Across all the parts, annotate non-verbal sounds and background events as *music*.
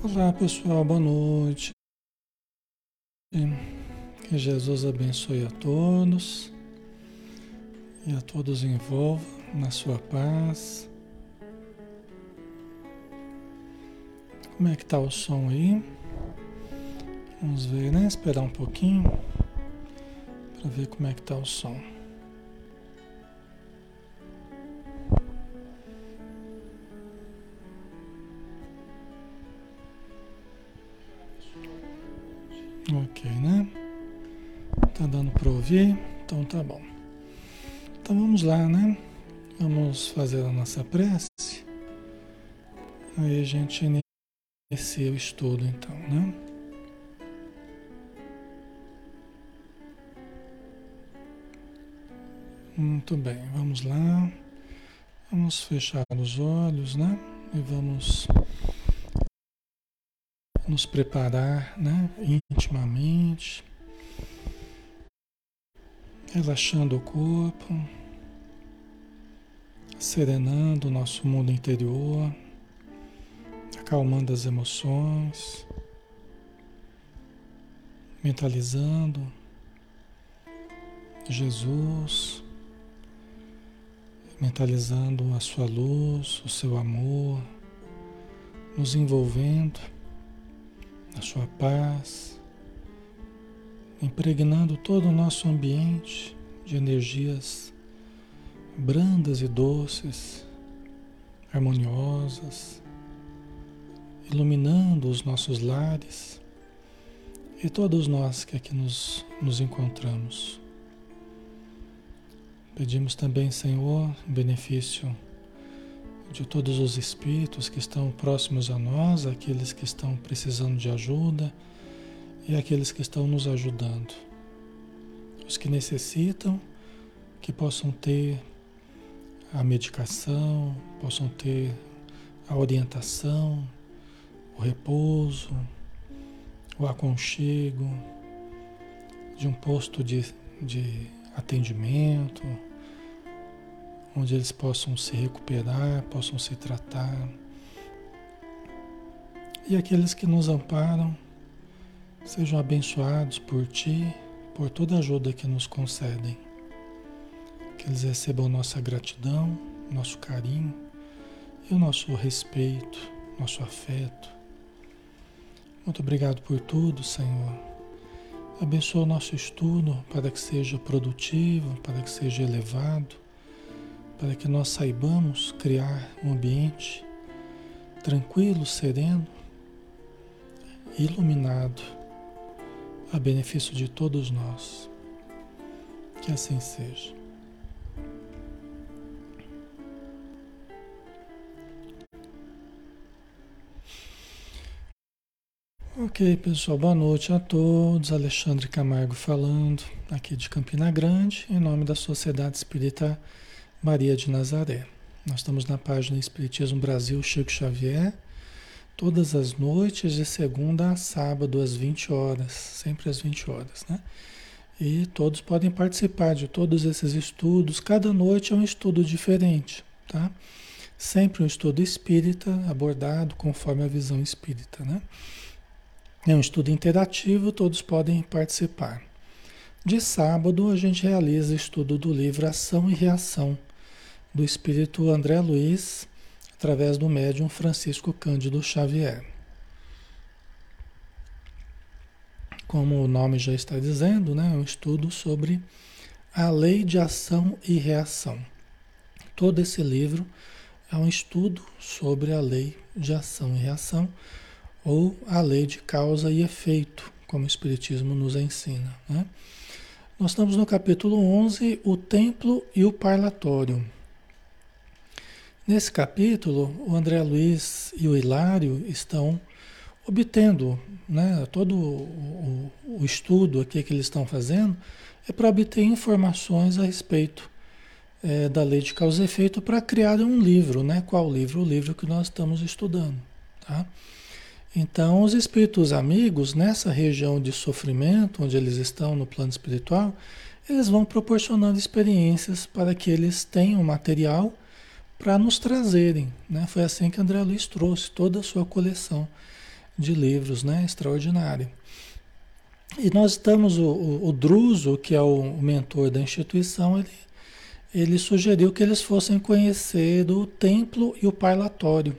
Olá pessoal, boa noite. Que Jesus abençoe a todos e a todos envolva na sua paz. Como é que tá o som aí? Vamos ver, né? Esperar um pouquinho para ver como é que tá o som. Ok, né? Tá dando para ouvir? Então tá bom. Então vamos lá, né? Vamos fazer a nossa prece. Aí a gente inicia o estudo então, né? Muito bem, vamos lá. Vamos fechar os olhos, né? E vamos nos preparar né, intimamente, relaxando o corpo, serenando o nosso mundo interior, acalmando as emoções, mentalizando Jesus, mentalizando a sua luz, o seu amor, nos envolvendo a sua paz, impregnando todo o nosso ambiente de energias brandas e doces, harmoniosas, iluminando os nossos lares e todos nós que aqui nos, nos encontramos. Pedimos também, Senhor, benefício de todos os espíritos que estão próximos a nós, aqueles que estão precisando de ajuda e aqueles que estão nos ajudando. Os que necessitam, que possam ter a medicação, possam ter a orientação, o repouso, o aconchego de um posto de, de atendimento onde eles possam se recuperar, possam se tratar. E aqueles que nos amparam sejam abençoados por Ti, por toda a ajuda que nos concedem. Que eles recebam nossa gratidão, nosso carinho e o nosso respeito, nosso afeto. Muito obrigado por tudo, Senhor. Abençoa o nosso estudo para que seja produtivo, para que seja elevado para que nós saibamos criar um ambiente tranquilo, sereno, iluminado, a benefício de todos nós. Que assim seja. Ok, pessoal, boa noite a todos. Alexandre Camargo falando, aqui de Campina Grande, em nome da Sociedade Espírita Maria de Nazaré. Nós estamos na página Espiritismo Brasil Chico Xavier, todas as noites, de segunda a sábado, às 20 horas, sempre às 20 horas, né? E todos podem participar de todos esses estudos, cada noite é um estudo diferente, tá? Sempre um estudo espírita abordado conforme a visão espírita, né? É um estudo interativo, todos podem participar. De sábado, a gente realiza estudo do livro Ação e Reação do espírito André Luiz, através do médium Francisco Cândido Xavier. Como o nome já está dizendo, né, é um estudo sobre a lei de ação e reação. Todo esse livro é um estudo sobre a lei de ação e reação, ou a lei de causa e efeito, como o Espiritismo nos ensina. Né? Nós estamos no capítulo 11, o templo e o parlatório. Nesse capítulo, o André Luiz e o Hilário estão obtendo, né, todo o, o, estudo aqui que eles estão fazendo é para obter informações a respeito é, da lei de causa e efeito para criar um livro, né? Qual livro? O livro que nós estamos estudando, tá? Então, os espíritos amigos, nessa região de sofrimento, onde eles estão no plano espiritual, eles vão proporcionando experiências para que eles tenham material para nos trazerem. Né? Foi assim que André Luiz trouxe toda a sua coleção de livros, né? Extraordinária. E nós estamos, o, o, o Druso, que é o, mentor da instituição, ele, ele sugeriu que eles fossem conhecer o templo e o parlatório,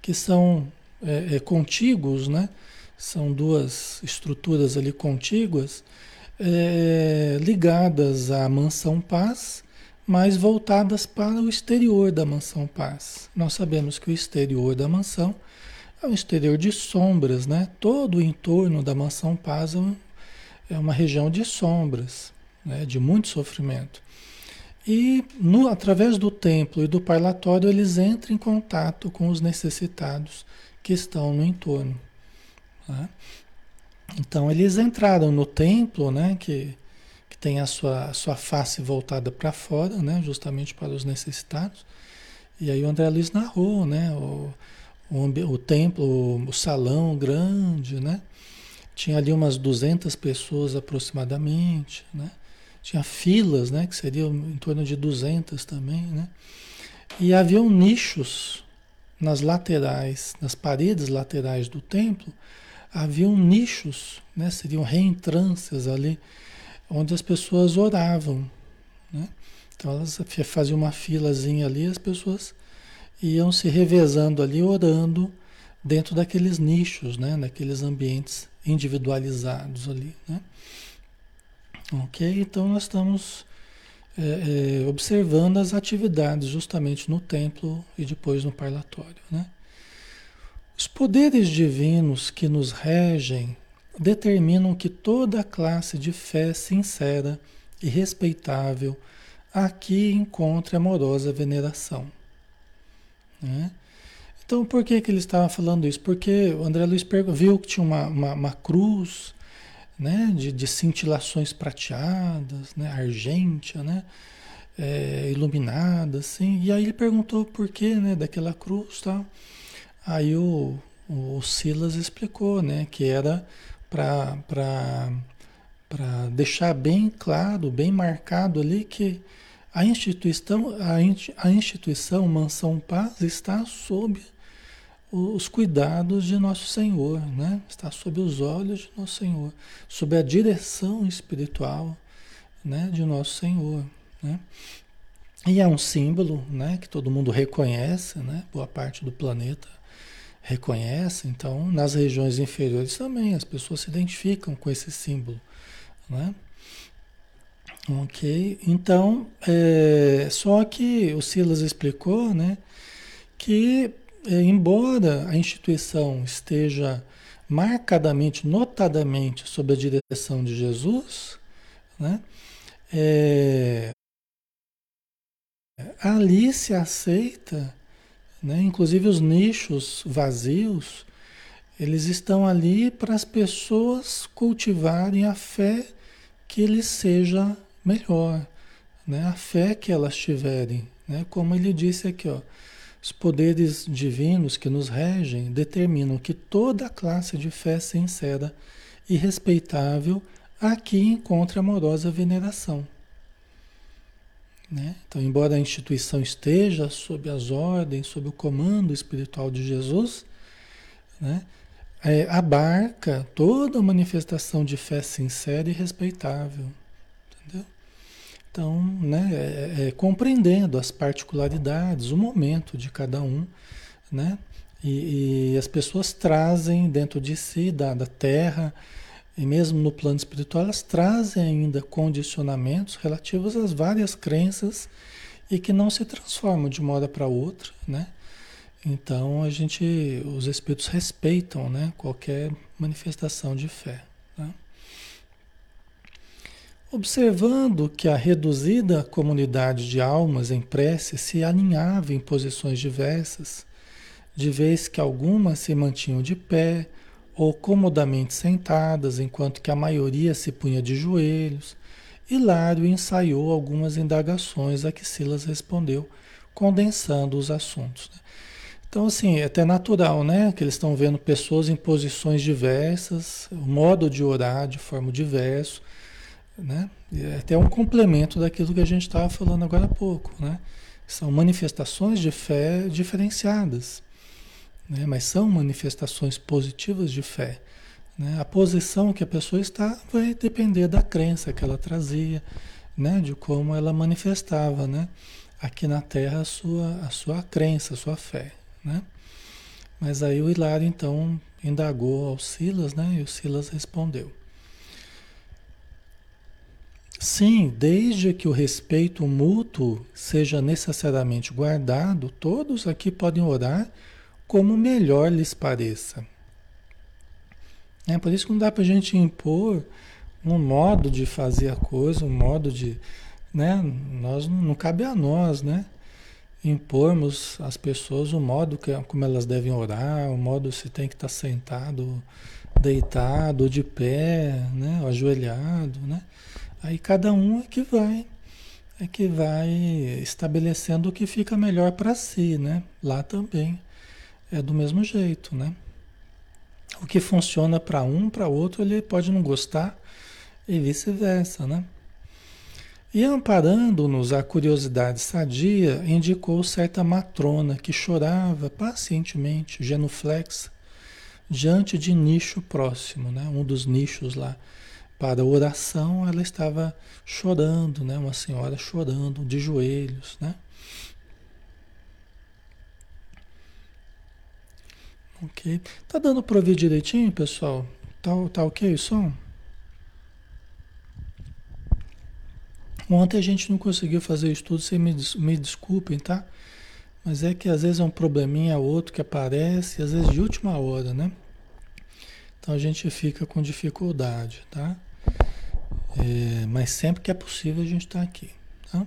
que são é, é, contíguos, né? São duas estruturas ali contíguas, é, ligadas à Mansão Paz, mas voltadas para o exterior da Mansão Paz. Nós sabemos que o exterior da mansão é um exterior de sombras, né? Todo o entorno da Mansão Paz é, é uma região de sombras, né? de muito sofrimento. E no, através do templo e do parlatório eles entram em contato com os necessitados que estão no entorno. Né? Então eles entraram no templo, né, que, que tem a sua, a sua face voltada para fora, né, justamente para os necessitados. E aí o André Luiz narrou, né, o, o, o templo, o salão grande, né, tinha ali umas 200 pessoas aproximadamente, né, tinha filas, né, que seriam em torno de 200 também, né, e haviam nichos nas laterais, nas paredes laterais do templo, haviam nichos, né? seriam reentrâncias ali, onde as pessoas oravam. Né? Então elas faziam uma filazinha ali, as pessoas iam se revezando ali, orando dentro daqueles nichos, né? naqueles ambientes individualizados ali. Né? Ok? Então nós estamos é, é, observando as atividades justamente no templo e depois no parlatório. Né? Os poderes divinos que nos regem determinam que toda classe de fé sincera e respeitável aqui encontre amorosa veneração. Né? Então, por que, que ele estava falando isso? Porque o André Luiz viu que tinha uma, uma, uma cruz né, de, de cintilações prateadas, né, argêntia, né, é, iluminada, assim. E aí ele perguntou por que, né, daquela cruz, tal. Aí o, o Silas explicou, né, que era para deixar bem claro, bem marcado ali que a instituição, a instituição Mansão Paz está sob os cuidados de Nosso Senhor, né? Está sob os olhos de Nosso Senhor, sob a direção espiritual, né, de Nosso Senhor, né? E é um símbolo, né, que todo mundo reconhece, né? Boa parte do planeta reconhece. Então, nas regiões inferiores também as pessoas se identificam com esse símbolo, né? Ok, então, é, só que o Silas explicou, né, que é, embora a instituição esteja marcadamente, notadamente sob a direção de Jesus, né, é, ali se aceita, né, inclusive os nichos vazios, eles estão ali para as pessoas cultivarem a fé que lhes seja melhor, né, a fé que elas tiverem, né, como ele disse aqui, ó, os poderes divinos que nos regem determinam que toda classe de fé sincera e respeitável aqui encontre amorosa veneração. Né? Então, embora a instituição esteja sob as ordens, sob o comando espiritual de Jesus, né? É, abarca toda manifestação de fé sincera e respeitável. Então, né, é, é, compreendendo as particularidades, o momento de cada um, né? E, e, as pessoas trazem dentro de si, da, da Terra, e mesmo no plano espiritual, elas trazem ainda condicionamentos relativos às várias crenças e que não se transformam de uma hora para outra, né? Então a gente, os espíritos respeitam, né, qualquer manifestação de fé. Observando que a reduzida comunidade de almas em prece se aninhava em posições diversas, de vez que algumas se mantinham de pé ou comodamente sentadas, enquanto que a maioria se punha de joelhos, Hilário ensaiou algumas indagações a que Silas respondeu, condensando os assuntos. Né? Então, assim, é até natural, né? Que eles estão vendo pessoas em posições diversas, o modo de orar de forma diversa né? É até um complemento daquilo que a gente estava falando agora há pouco, né? São manifestações de fé diferenciadas, né? mas são manifestações positivas de fé. Né? A posição que a pessoa está vai depender da crença que ela trazia, né? de como ela manifestava né? aqui na Terra a sua, a sua crença, a sua fé. Né? Mas aí o Hilário então indagou ao Silas né? e o Silas respondeu. Sim, desde que o respeito mútuo seja necessariamente guardado, todos aqui podem orar como melhor lhes pareça. É por isso que não dá para a gente impor um modo de fazer a coisa, um modo de. Né? Nós, não cabe a nós, né? Impormos às pessoas o modo que, como elas devem orar, o modo se tem que estar sentado, deitado, de pé, né? ajoelhado, né? Aí cada um é que vai é que vai estabelecendo o que fica melhor para si, né? Lá também é do mesmo jeito, né? O que funciona para um, para outro, ele pode não gostar e vice-versa, né? E amparando-nos a curiosidade sadia, indicou certa matrona que chorava pacientemente, genuflexa, diante de nicho próximo, né? Um dos nichos lá para oração, ela estava chorando, né? Uma senhora chorando de joelhos, né? Ok. Tá dando para ouvir direitinho, pessoal? Tá, tá ok o som? Ontem a gente não conseguiu fazer o estudo, vocês me, me desculpem, tá? Mas é que às vezes é um probleminha outro que aparece, às vezes de última hora, né? Então a gente fica com dificuldade, tá? É, mas sempre que é possível a gente está aqui, tá?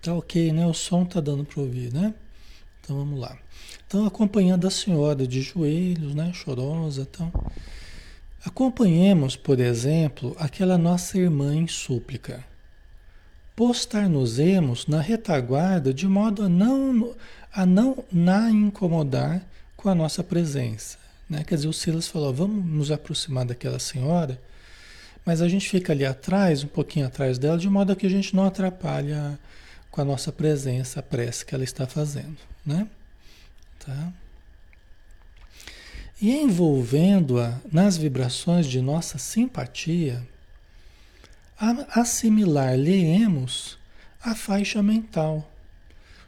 Tá ok, né? O som tá dando para ouvir, né? Então vamos lá. Então acompanhando a senhora de joelhos, né? Chorosa, então. Acompanhemos, por exemplo, aquela nossa irmã em súplica. Postar-nos-emos na retaguarda de modo a não, a não na incomodar com a nossa presença. Né? Quer dizer, o Silas falou: vamos nos aproximar daquela senhora mas a gente fica ali atrás, um pouquinho atrás dela, de modo que a gente não atrapalha com a nossa presença a prece que ela está fazendo, né? Tá? E envolvendo-a nas vibrações de nossa simpatia, assimilar-lhe-emos a faixa mental,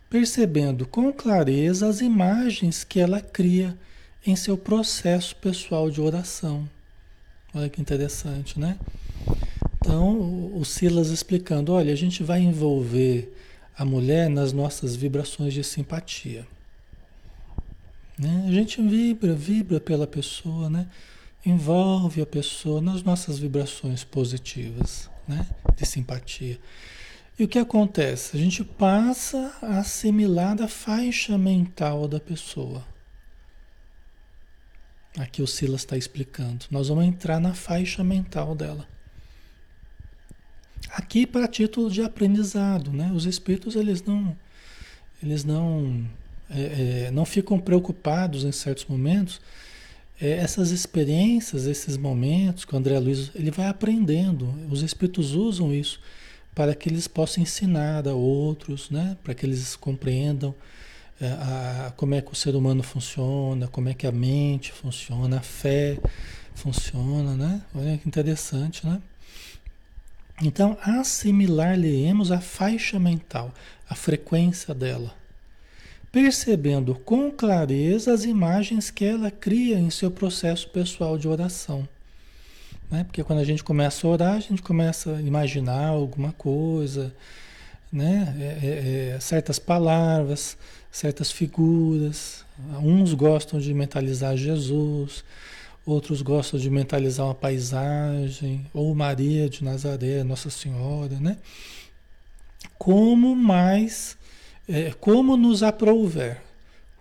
percebendo com clareza as imagens que ela cria em seu processo pessoal de oração. Olha que interessante, né? Então, o Silas explicando: olha, a gente vai envolver a mulher nas nossas vibrações de simpatia. Né? A gente vibra, vibra pela pessoa, né? Envolve a pessoa nas nossas vibrações positivas, né? De simpatia. E o que acontece? A gente passa a assimilar a faixa mental da pessoa. Aqui o Silas está explicando. Nós vamos entrar na faixa mental dela. Aqui para título de aprendizado, né? Os espíritos eles não, eles não, é, é, não ficam preocupados em certos momentos. É, essas experiências, esses momentos que o André Luiz ele vai aprendendo. Os espíritos usam isso para que eles possam ensinar a outros, né? Para que eles compreendam é, a, como é que o ser humano funciona, como é que a mente funciona, a fé funciona, né? Olha que interessante, né? Então, assimilar-lhe-emos a faixa mental, a frequência dela, percebendo com clareza as imagens que ela cria em seu processo pessoal de oração. Né? Porque quando a gente começa a orar, a gente começa a imaginar alguma coisa, né? É, é, é certas palavras, certas figuras. Uns gostam de mentalizar Jesus, outros gostam de mentalizar uma paisagem, ou Maria de Nazaré, Nossa Senhora, né? Como mais, é, como nos aprouver,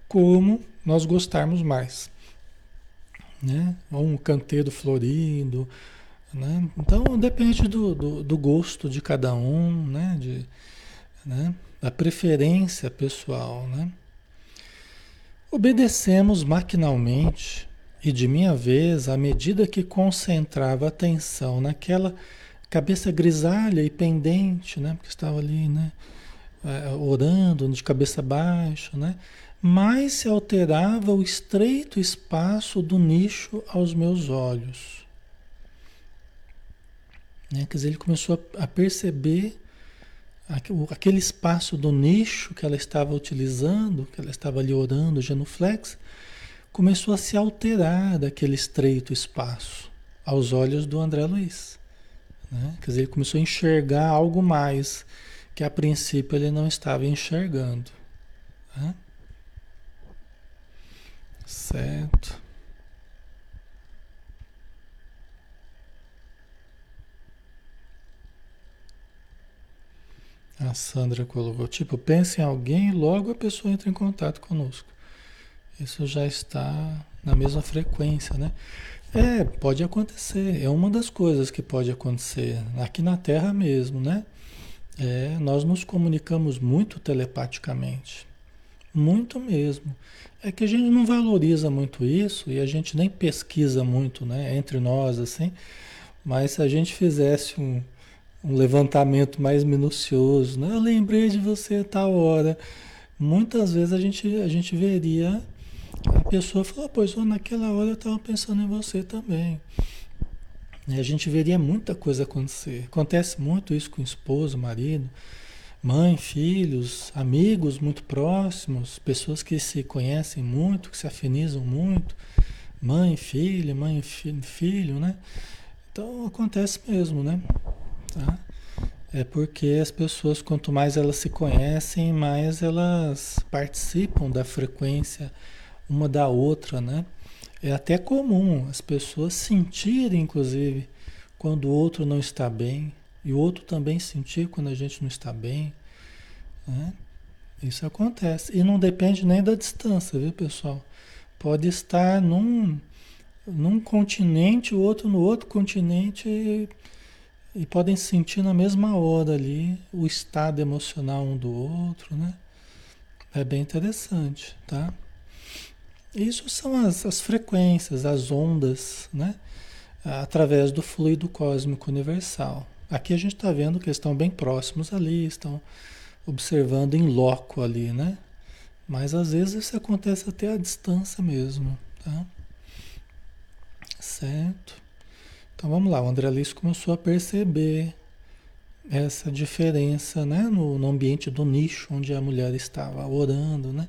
como nós gostarmos mais, né? Ou um canteiro florido, né? Então depende do, do, do gosto de cada um, né? De, né? da preferência pessoal, né? Obedecemos maquinalmente e de minha vez, à medida que concentrava atenção naquela cabeça grisalha e pendente, né? Porque estava ali, né? É, orando de cabeça baixa, né? mais se alterava o estreito espaço do nicho aos meus olhos. Né? Quer dizer, ele começou a perceber aquele espaço do nicho que ela estava utilizando, que ela estava ali orando, genuflex, começou a se alterar daquele estreito espaço aos olhos do André Luiz. Né? Quer dizer, ele começou a enxergar algo mais que a princípio ele não estava enxergando. Né? Certo. A Sandra colocou, tipo, pense em alguém e logo a pessoa entra em contato conosco. Isso já está na mesma frequência, né? É, pode acontecer. É uma das coisas que pode acontecer aqui na Terra mesmo, né? É, nós nos comunicamos muito telepaticamente. Muito mesmo. É que a gente não valoriza muito isso e a gente nem pesquisa muito, né? Entre nós, assim. Mas se a gente fizesse um, um levantamento mais minucioso, né? Eu lembrei de você tal hora. Muitas vezes a gente, a gente veria a pessoa falar, pois naquela hora eu estava pensando em você também. E a gente veria muita coisa acontecer. Acontece muito isso com esposo, marido, mãe, filhos, amigos muito próximos, pessoas que se conhecem muito, que se afinizam muito, mãe, filha, mãe, filho, né? Então acontece mesmo, né? Tá? É porque as pessoas, quanto mais elas se conhecem, mais elas participam da frequência uma da outra, né? É até comum as pessoas sentirem, inclusive, quando o outro não está bem, e o outro também sentir quando a gente não está bem. Né? Isso acontece. E não depende nem da distância, viu, pessoal? Pode estar num, num continente, o outro no outro continente e podem sentir na mesma hora ali o estado emocional um do outro, né? É bem interessante, tá? Isso são as, as frequências, as ondas, né? Através do fluido cósmico universal. Aqui a gente está vendo que estão bem próximos ali, estão observando em loco ali, né? Mas às vezes isso acontece até à distância mesmo, tá? Certo? Então vamos lá, o André Luiz começou a perceber essa diferença né, no, no, ambiente do nicho onde a mulher estava orando. Né?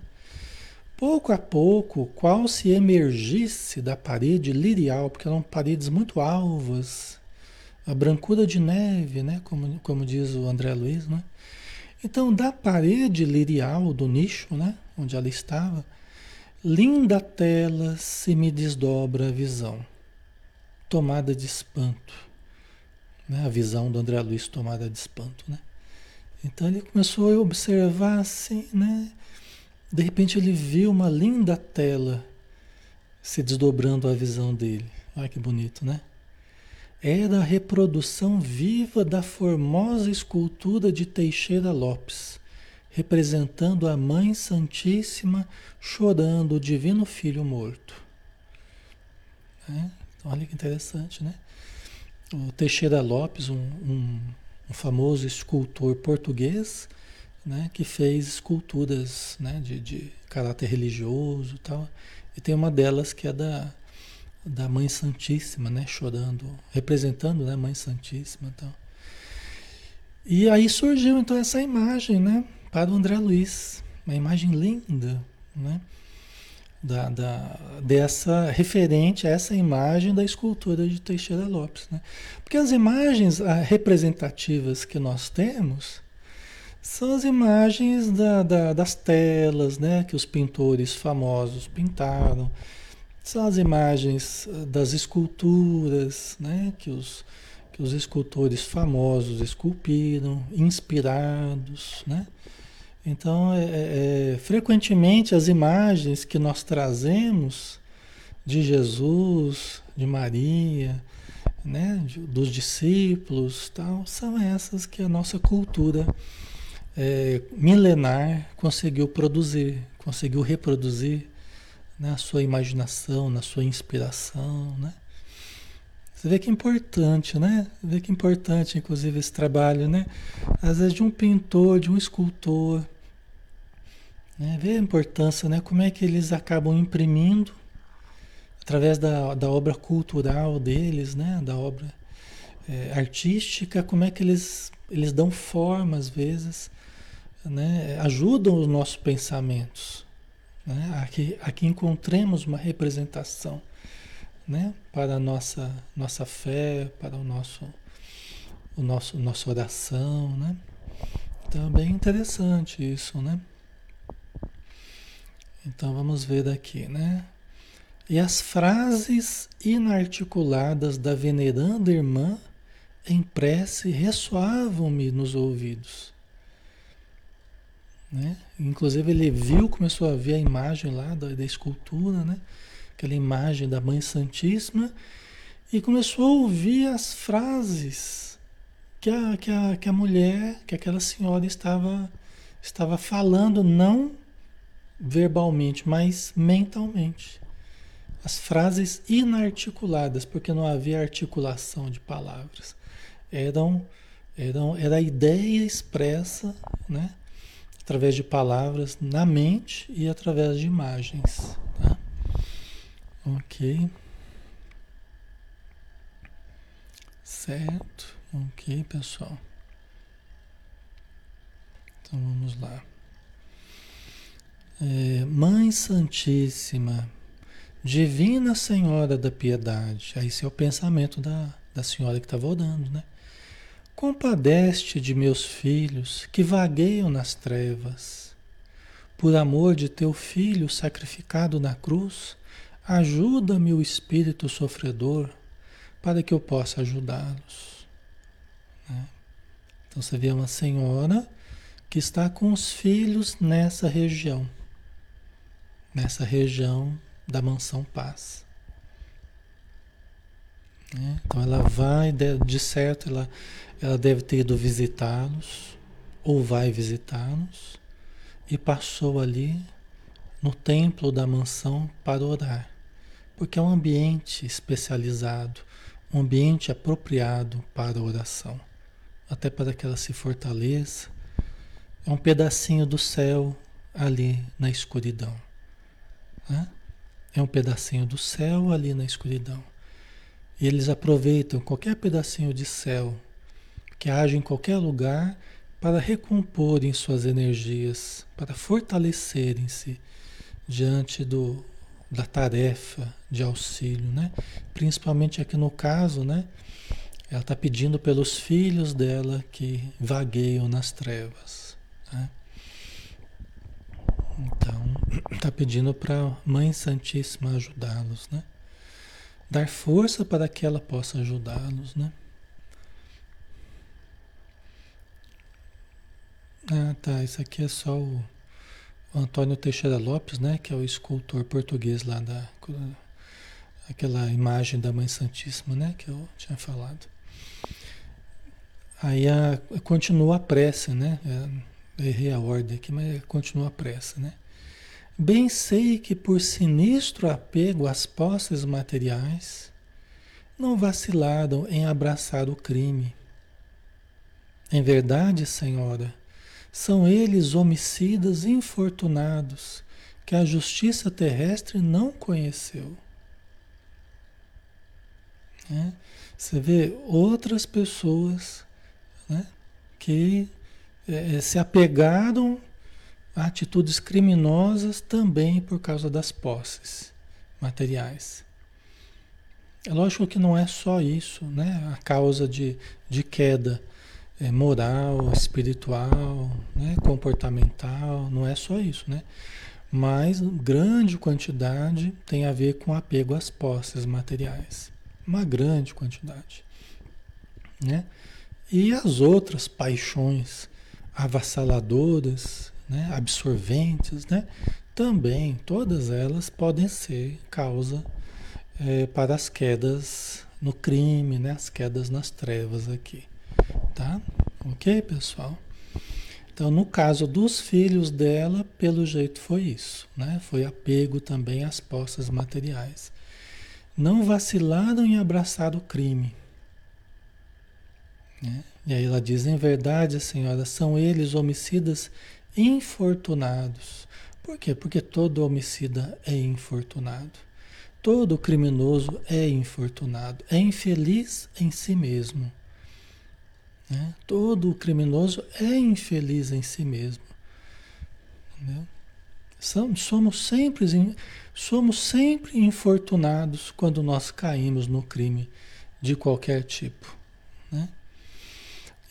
Pouco a pouco, qual se emergisse da parede lirial, porque eram paredes muito alvas, a brancura de neve, né, como, como diz o André Luiz. Né? Então, da parede lirial do nicho, né, onde ela estava, linda tela se me desdobra a visão tomada de espanto. Né? A visão do André Luiz tomada de espanto. Né? Então ele começou a observar assim, né? De repente ele viu uma linda tela se desdobrando a visão dele. Olha que bonito, né? Era a reprodução viva da formosa escultura de Teixeira Lopes, representando a Mãe Santíssima chorando o Divino Filho morto. É? Olha que interessante, né? O Teixeira Lopes, um, um, um famoso escultor português, né, que fez esculturas né, de, de caráter religioso e tal. E tem uma delas que é da, da Mãe Santíssima, né, chorando, representando né, a Mãe Santíssima e tal. E aí surgiu então essa imagem, né, para o André Luiz, uma imagem linda, né? da, da, dessa referente a essa imagem da escultura de Teixeira Lopes. Né? Porque as imagens ah, representativas que nós temos são as imagens da, da, das telas né? que os pintores famosos pintaram, são as imagens ah, das esculturas né? que, os, que os escultores famosos esculpiram, inspirados, né? Então, é, é, é, frequentemente as imagens que nós trazemos de Jesus, de Maria, né, dos discípulos, tal, são essas que a nossa cultura é, milenar conseguiu produzir, conseguiu reproduzir na sua imaginação, na sua inspiração, né? Você vê que é importante, né? Você vê que é importante, inclusive, esse trabalho, né? Às vezes de um pintor, de um escultor, Né? Vê a importância, né? Como é que eles acabam imprimindo através da, da obra cultural deles, né? Da obra é, artística, como é que eles, eles dão forma às vezes, né? Ajudam os nossos pensamentos, né? Aqui, aqui encontremos uma representação, né? Para a nossa, nossa fé, para o nosso, o nosso, nossa oração, né? Então é bem interessante isso, né? Então vamos ver daqui, né? E as frases inarticuladas da veneranda irmã em prece ressoavam-me nos ouvidos. Né? Inclusive ele viu, começou a ver a imagem lá da, da escultura, né? aquela imagem da Mãe Santíssima, e começou a ouvir as frases que a, que a, que a mulher, que aquela senhora estava, estava falando, não verbalmente, mas mentalmente. As frases inarticuladas, porque não havia articulação de palavras. Eram, eram, era a ideia expressa, né? Através de palavras na mente e através de imagens. Tá? Ok. Certo. Ok, pessoal. Então vamos lá. É, Mãe Santíssima, Divina Senhora da Piedade. Aí esse é o pensamento da, da senhora que estava orando, né? Compadece de meus filhos que vagueiam nas trevas. Por amor de teu filho sacrificado na cruz, ajuda-me o espírito sofredor para que eu possa ajudá-los. Né? Então você vê uma senhora que está com os filhos nessa região nessa região da mansão paz. Né? Então ela vai, de certo, ela, ela deve ter ido visitá-los, ou vai visitá-los, e passou ali no templo da mansão para orar, porque é um ambiente especializado, um ambiente apropriado para a oração, até para que ela se fortaleça. É um pedacinho do céu ali na escuridão. Né? É um pedacinho do céu ali na escuridão. E eles aproveitam qualquer pedacinho de céu que age em qualquer lugar para recomporem suas energias, para fortalecerem-se diante do, da tarefa de auxílio, né? Principalmente aqui no caso, né? Ela está pedindo pelos filhos dela que vagueiam nas trevas. Né? Então, está *clears throat* pedindo para a Mãe Santíssima ajudá-los, né? Dar força para que ela possa ajudá-los, né? Ah, tá. Isso aqui é só o, Antônio Teixeira Lopes, né? Que é o escultor português lá da aquela imagem da Mãe Santíssima, né? Que eu tinha falado. Aí a, continua a prece, né? É, errei a ordem aqui, mas continua a prece, né? Bem sei que por sinistro apego às posses materiais, não vacilaram em abraçar o crime. Em verdade, Senhora, são eles homicidas infortunados que a justiça terrestre não conheceu. É? Você vê outras pessoas né, que é, se apegaram atitudes criminosas também por causa das posses materiais. É lógico que não é só isso, né? A causa de, de queda é, moral, espiritual, né? comportamental, não é só isso, né? Mas grande quantidade tem a ver com apego às posses materiais. Uma grande quantidade. Né? E as outras paixões avassaladoras né, absorventes, né, também todas elas podem ser causa é, para as quedas no crime, né, as quedas nas trevas aqui, tá? Ok, pessoal? Então, no caso dos filhos dela, pelo jeito foi isso, né? Foi apego também às posses materiais. Não vacilaram em abraçar o crime. Né? E aí ela diz: em verdade, senhora, são eles homicidas infortunados, Por quê? Porque todo homicida é infortunado. Todo criminoso é infortunado, é infeliz em si mesmo. Né? Todo criminoso é infeliz em si mesmo. Entendeu? Somos sempre, somos sempre infortunados quando nós caímos no crime de qualquer tipo. Né?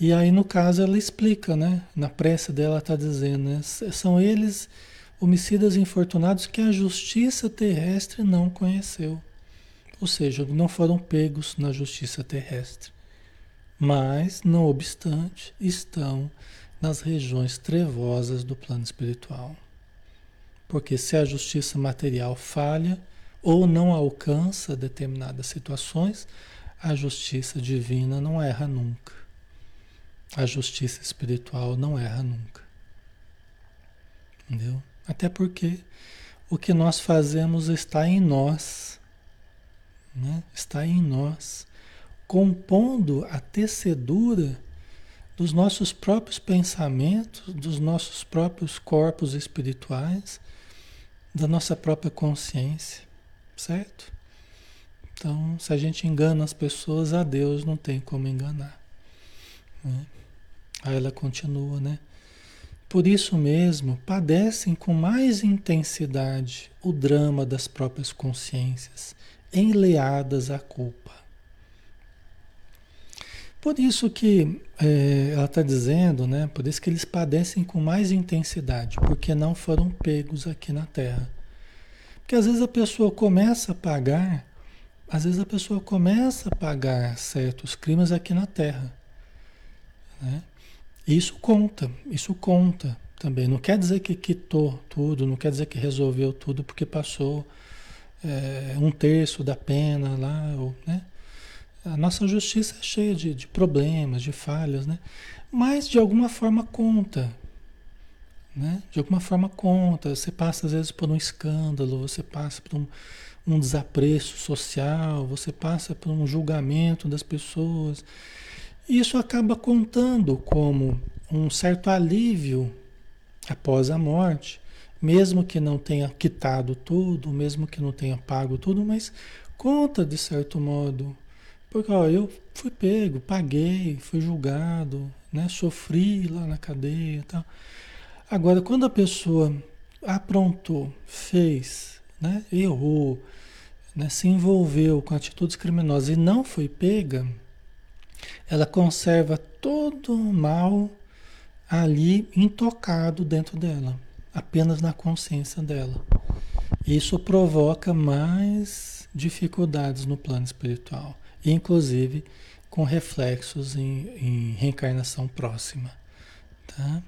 E aí, no caso, ela explica, né? Na prece dela está dizendo, né? São eles homicidas infortunados que a justiça terrestre não conheceu. Ou seja, não foram pegos na justiça terrestre. Mas, não obstante, estão nas regiões trevosas do plano espiritual. Porque se a justiça material falha ou não alcança determinadas situações, a justiça divina não erra nunca. A justiça espiritual não erra nunca. Entendeu? Até porque o que nós fazemos está em nós, né? está em nós, compondo a tecedura dos nossos próprios pensamentos, dos nossos próprios corpos espirituais, da nossa própria consciência, certo? Então, se a gente engana as pessoas, a Deus não tem como enganar. Né? Aí ela continua, né? Por isso mesmo, padecem com mais intensidade o drama das próprias consciências, enleadas à culpa. Por isso que é, ela está dizendo, né? Por isso que eles padecem com mais intensidade, porque não foram pegos aqui na Terra. Porque às vezes a pessoa começa a pagar, às vezes a pessoa começa a pagar certos crimes aqui na Terra. Né? Isso conta, isso conta também. Não quer dizer que quitou tudo, não quer dizer que resolveu tudo porque passou é, um terço da pena lá, ou, né? A nossa justiça é cheia de, de problemas, de falhas, né? Mas de alguma forma conta, né? De alguma forma conta. Você passa às vezes por um escândalo, você passa por um, um desapreço social, você passa por um julgamento das pessoas. Isso acaba contando como um certo alívio após a morte, mesmo que não tenha quitado tudo, mesmo que não tenha pago tudo, mas conta de certo modo. Porque ó, eu fui pego, paguei, fui julgado, né, sofri lá na cadeia e tal. Agora, quando a pessoa aprontou, fez, né, errou, né, se envolveu com atitudes criminosas e não foi pega, ela conserva todo o mal ali intocado dentro dela, apenas na consciência dela. Isso provoca mais dificuldades no plano espiritual, inclusive com reflexos em, em reencarnação próxima. Tá?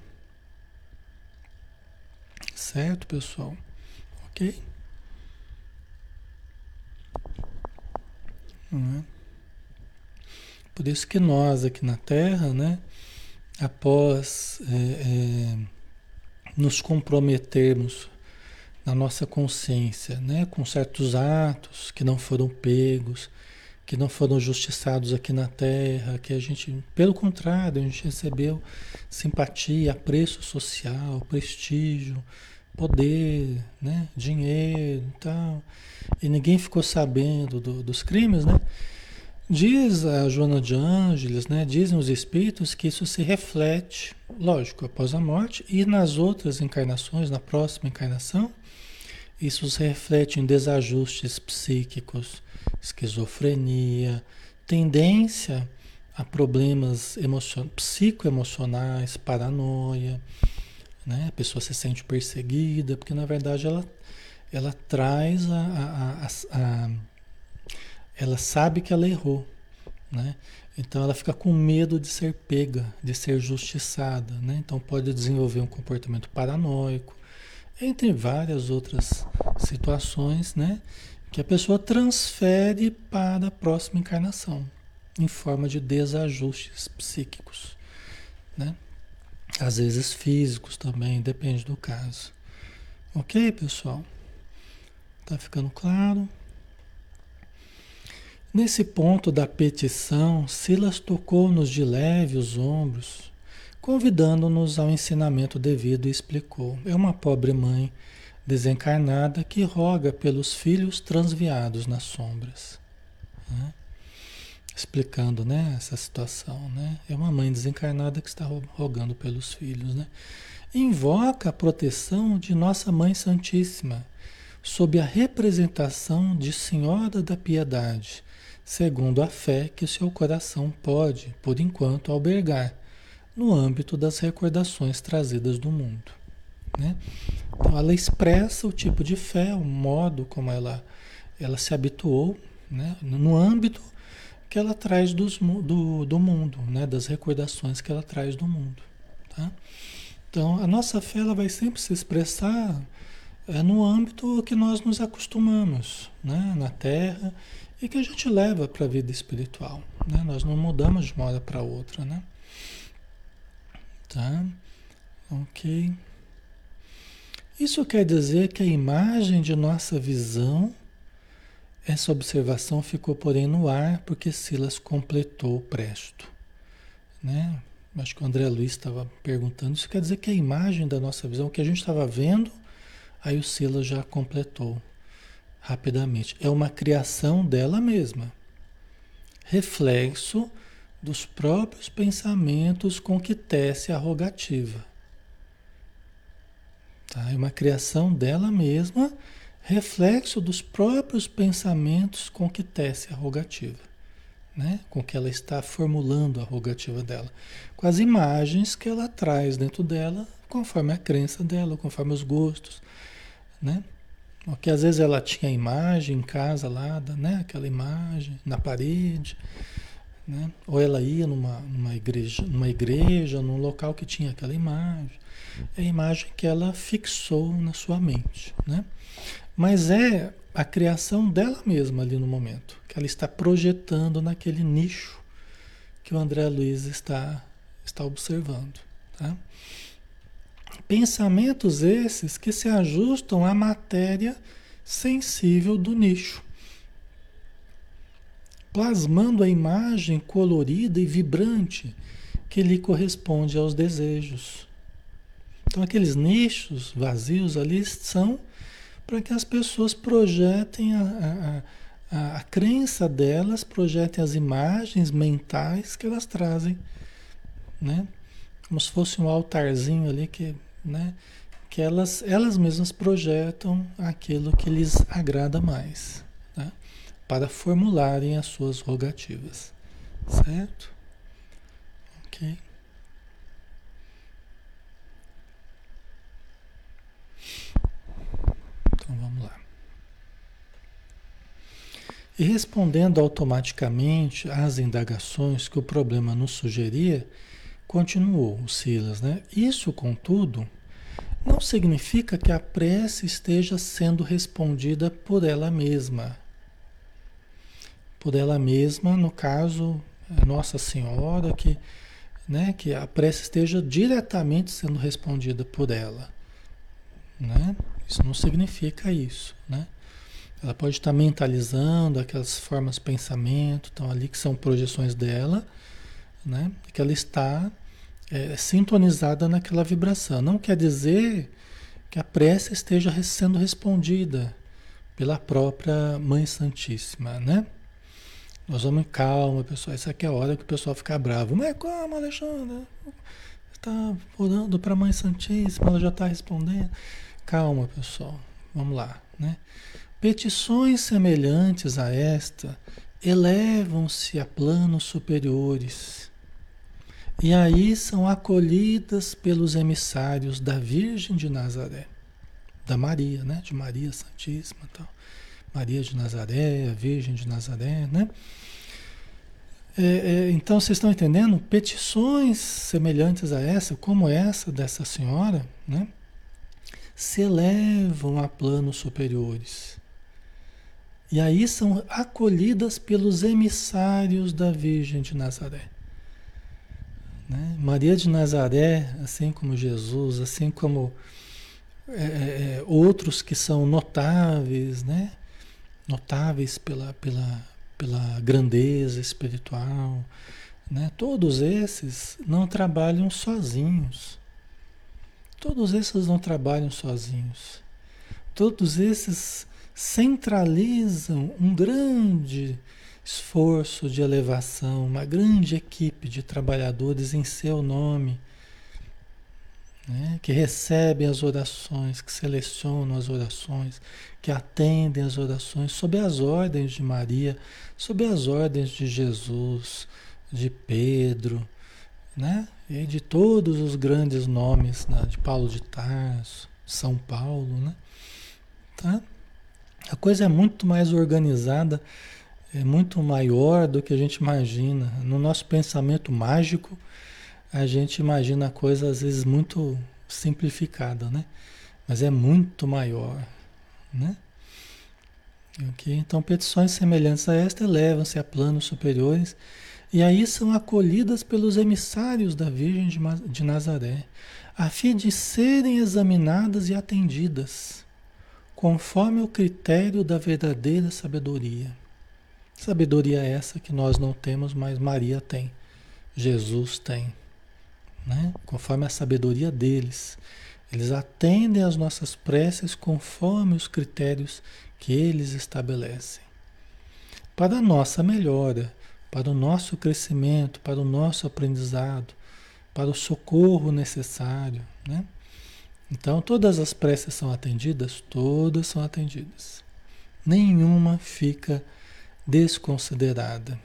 Certo, pessoal? Ok? Por isso que nós aqui na Terra, né, após é, é, nos comprometermos na nossa consciência, né, com certos atos que não foram pegos, que não foram justiçados aqui na Terra, que a gente, pelo contrário, a gente recebeu simpatia, apreço social, prestígio, poder, né, dinheiro e tal, e ninguém ficou sabendo do, dos crimes, né? Diz a Joana de Ângeles, né, dizem os espíritos que isso se reflete, lógico, após a morte e nas outras encarnações, na próxima encarnação, isso se reflete em desajustes psíquicos, esquizofrenia, tendência a problemas emocion... psicoemocionais, paranoia, né? a pessoa se sente perseguida, porque na verdade ela, ela traz a, a, a, a ela sabe que ela errou, né? Então ela fica com medo de ser pega, de ser justiçada, né? Então pode desenvolver um comportamento paranoico, entre várias outras situações, né? Que a pessoa transfere para a próxima encarnação, em forma de desajustes psíquicos, né? Às vezes físicos também, depende do caso. Ok, pessoal? Tá ficando claro? Nesse ponto da petição, Silas tocou-nos de leve os ombros, convidando-nos ao ensinamento devido, e explicou. É uma pobre mãe desencarnada que roga pelos filhos transviados nas sombras. Né? Explicando né, essa situação. Né? É uma mãe desencarnada que está rogando pelos filhos. Né? Invoca a proteção de Nossa Mãe Santíssima, sob a representação de Senhora da Piedade, segundo a fé que seu coração pode, por enquanto, albergar no âmbito das recordações trazidas do mundo. Né? Então, ela expressa o tipo de fé, o modo como ela, ela se habituou, né? no âmbito que ela traz dos, do, do mundo, né? das recordações que ela traz do mundo. Tá? Então, a nossa fé ela vai sempre se expressar é, no âmbito que nós nos acostumamos, né? na Terra, e que a gente leva para a vida espiritual. Né? Nós não mudamos de uma hora para outra. Né? Tá? Ok. Isso quer dizer que a imagem de nossa visão, essa observação ficou, porém, no ar, porque Silas completou o presto. Né? Acho que o André Luiz estava perguntando. Isso quer dizer que a imagem da nossa visão, o que a gente estava vendo, aí o Silas já completou rapidamente. É uma criação dela mesma, reflexo dos próprios pensamentos com que tece a rogativa. Tá? É uma criação dela mesma, reflexo dos próprios pensamentos com que tece a rogativa. Né? Com que ela está formulando a rogativa dela. Com as imagens que ela traz dentro dela, conforme a crença dela, conforme os gostos. Né? Porque às vezes ela tinha imagem em casa lá, né? aquela imagem na parede. Né? Ou ela ia numa, numa, igreja, numa igreja, num local que tinha aquela imagem. É a imagem que ela fixou na sua mente. Né? Mas é a criação dela mesma ali no momento, que ela está projetando naquele nicho que o André Luiz está, está observando. Tá? Pensamentos esses que se ajustam à matéria sensível do nicho plasmando a imagem colorida e vibrante que lhe corresponde aos desejos. Então, aqueles nichos vazios ali são para que as pessoas projetem a, a, a, a, crença delas, projetem as imagens mentais que elas trazem, né? Como se fosse um altarzinho ali que, né? Que elas, elas mesmas projetam aquilo que lhes agrada mais para formularem as suas rogativas. Certo? Ok. Então vamos lá. E respondendo automaticamente às indagações que o problema nos sugeria, continuou o Silas, né? Isso, contudo, não significa que a prece esteja sendo respondida por ela mesma por ela mesma, no caso, Nossa Senhora, que, né, que a prece esteja diretamente sendo respondida por ela. Né? Isso não significa isso. Né? Ela pode estar mentalizando aquelas formas de pensamento, estão ali que são projeções dela, né? que ela está é, sintonizada naquela vibração. Não quer dizer que a prece esteja sendo respondida pela própria Mãe Santíssima, né? Nós vamos calma, pessoal. Essa aqui é a hora que o pessoal fica bravo. Mas como, Alexandre? Está orando para a Mãe Santíssima, ela já está respondendo. Calma, pessoal. Vamos lá, né? Petições semelhantes a esta elevam-se a planos superiores e aí são acolhidas pelos emissários da Virgem de Nazaré, da Maria, né? De Maria Santíssima, tal. Maria de Nazaré, a Virgem de Nazaré, né? É, é, então vocês estão entendendo? Petições semelhantes a essa, como essa dessa senhora, né? Se elevam a planos superiores. E aí são acolhidas pelos emissários da Virgem de Nazaré. Né? Maria de Nazaré, assim como Jesus, assim como é, é, é outros que são notáveis, né? notáveis pela, pela, pela grandeza espiritual, né? Todos esses não trabalham sozinhos. Todos esses não trabalham sozinhos. Todos esses centralizam um grande esforço de elevação, uma grande equipe de trabalhadores em seu nome, né? que recebem as orações, que selecionam as orações, que atendem as orações sob as ordens de Maria, sob as ordens de Jesus, de Pedro, né? E de todos os grandes nomes, né? de Paulo de Tarso, São Paulo, né? Tá? A coisa é muito mais organizada, é muito maior do que a gente imagina. No nosso pensamento mágico, a gente imagina a coisa às vezes muito simplificada, né? Mas é muito maior, né? Okay? Então, petições semelhantes a esta levam-se a planos superiores e aí são acolhidas pelos emissários da Virgem de Nazaré, a fim de serem examinadas e atendidas, conforme o critério da verdadeira sabedoria. Sabedoria essa que nós não temos, mas Maria tem, Jesus tem, né? conforme a sabedoria deles. Eles atendem às nossas preces conforme os critérios que eles estabelecem. Para a nossa melhora, para o nosso crescimento, para o nosso aprendizado, para o socorro necessário, né? Então, todas as preces são atendidas? Todas são atendidas. Nenhuma fica desconsiderada.